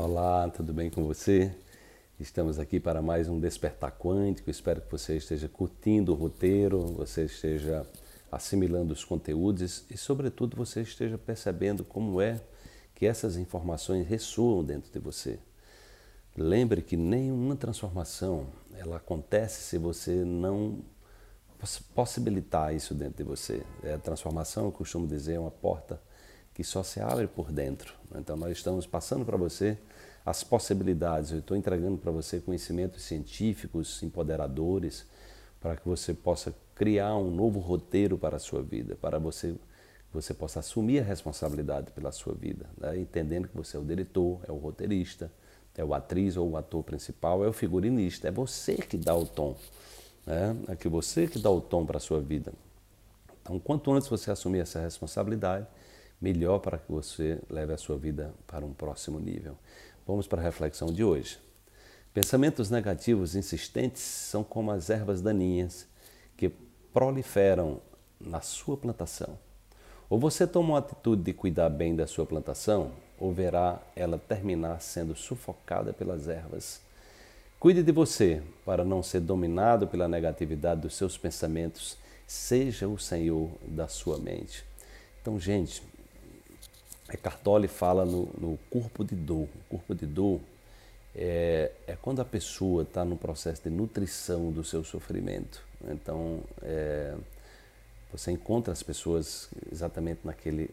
Olá, tudo bem com você? Estamos aqui para mais um Despertar Quântico. Espero que você esteja curtindo o roteiro, você esteja assimilando os conteúdos e, sobretudo, você esteja percebendo como é que essas informações ressoam dentro de você. Lembre que nenhuma transformação ela acontece se você não possibilitar isso dentro de você. É a transformação, eu costumo dizer, é uma porta que só se abre por dentro. Então nós estamos passando para você as possibilidades. Eu estou entregando para você conhecimentos científicos, empoderadores, para que você possa criar um novo roteiro para a sua vida, para você você possa assumir a responsabilidade pela sua vida, né? entendendo que você é o diretor, é o roteirista, é o atriz ou o ator principal, é o figurinista, é você que dá o tom, né? é que você que dá o tom para a sua vida. Então, quanto antes você assumir essa responsabilidade, melhor para que você leve a sua vida para um próximo nível. Vamos para a reflexão de hoje. Pensamentos negativos insistentes são como as ervas daninhas que proliferam na sua plantação. Ou você toma uma atitude de cuidar bem da sua plantação, ou verá ela terminar sendo sufocada pelas ervas. Cuide de você para não ser dominado pela negatividade dos seus pensamentos. Seja o Senhor da sua mente. Então, gente, Eckhart Tolle fala no, no, corpo de dor. O corpo de dor é, é quando a pessoa está no processo de nutrição do seu sofrimento. Então, é, você encontra as pessoas exatamente naquele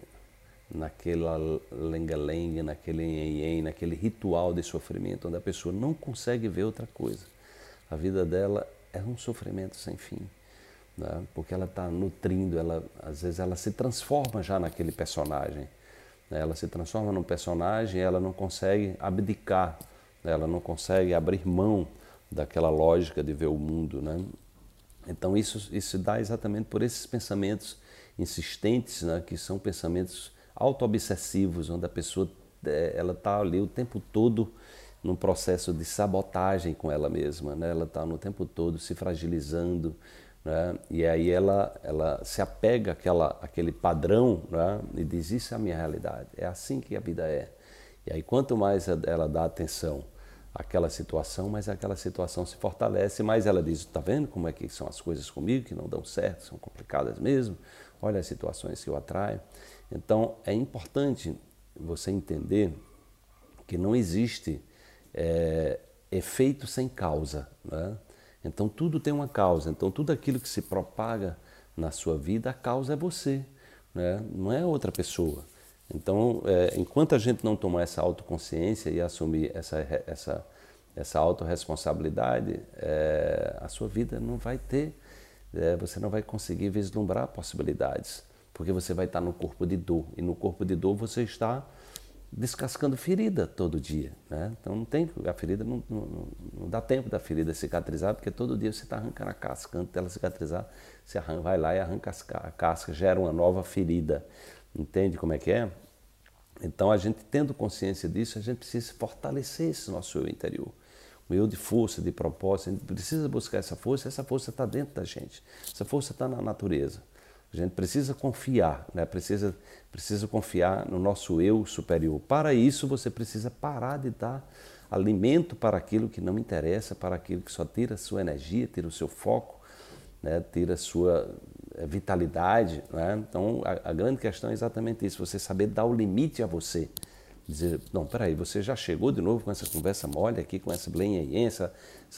naquela lenga-lenga, naquele ien, naquele ritual de sofrimento, onde a pessoa não consegue ver outra coisa. A vida dela é um sofrimento sem fim, né? porque ela está nutrindo, ela, às vezes ela se transforma já naquele personagem. Né? Ela se transforma num personagem, ela não consegue abdicar, ela não consegue abrir mão daquela lógica de ver o mundo. Né? Então isso, isso dá exatamente por esses pensamentos insistentes, né? que são pensamentos auto-obsessivos, onde a pessoa é, ela está ali o tempo todo num processo de sabotagem com ela mesma, né? ela está no tempo todo se fragilizando, né? E aí ela, ela se apega àquela, àquele padrão né? e diz: Isso é a minha realidade, é assim que a vida é. E aí, quanto mais ela dá atenção àquela situação, mais aquela situação se fortalece, mais ela diz: Está vendo como é que são as coisas comigo, que não dão certo, são complicadas mesmo? Olha as situações que eu atraio. Então, é importante você entender que não existe é, efeito sem causa. Né? Então tudo tem uma causa. Então tudo aquilo que se propaga na sua vida, a causa é você, né? não é outra pessoa. Então, é, enquanto a gente não tomar essa autoconsciência e assumir essa, essa, essa autorresponsabilidade, é, a sua vida não vai ter, é, você não vai conseguir vislumbrar possibilidades, porque você vai estar no corpo de dor. E no corpo de dor você está descascando ferida todo dia. Né? Então não tem, a ferida não, não, não, dá tempo da ferida cicatrizar, porque todo dia você está arrancando a casca. Antes dela cicatrizar, você arranca, vai lá e arranca a casca, gera uma nova ferida. Entende como é que é? Então a gente tendo consciência disso, a gente precisa fortalecer esse nosso eu interior. O eu de força, de propósito, a gente precisa buscar essa força, essa força está dentro da gente, essa força está na natureza. A gente precisa confiar, né? precisa, precisa confiar no nosso eu superior. Para isso, você precisa parar de dar alimento para aquilo que não interessa, para aquilo que só tira a sua energia, tira o seu foco, né? tira a sua eh, vitalidade. Né? Então, a, a, grande questão é exatamente isso: você saber dar o limite a você. Dizer, não, peraí, você já chegou de novo com essa conversa mole aqui, com essa blenha, essa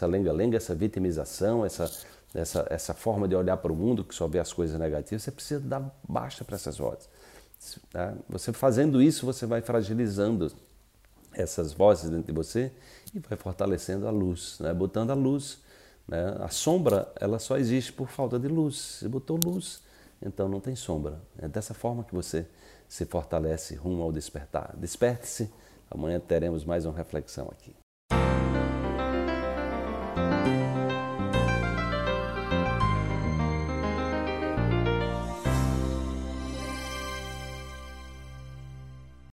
lenga-lenga, essa vitimização, essa essa, essa forma de olhar para o mundo que só vê as coisas negativas, você precisa dar baixa para essas vozes. Tá? Você fazendo isso, você vai fragilizando essas vozes dentro de você e vai fortalecendo a luz, né? botando a luz. Né? A sombra ela só existe por falta de luz. Você botou luz, então não tem sombra. É dessa forma que você se fortalece rumo ao despertar. Desperte-se. Amanhã teremos mais uma reflexão aqui.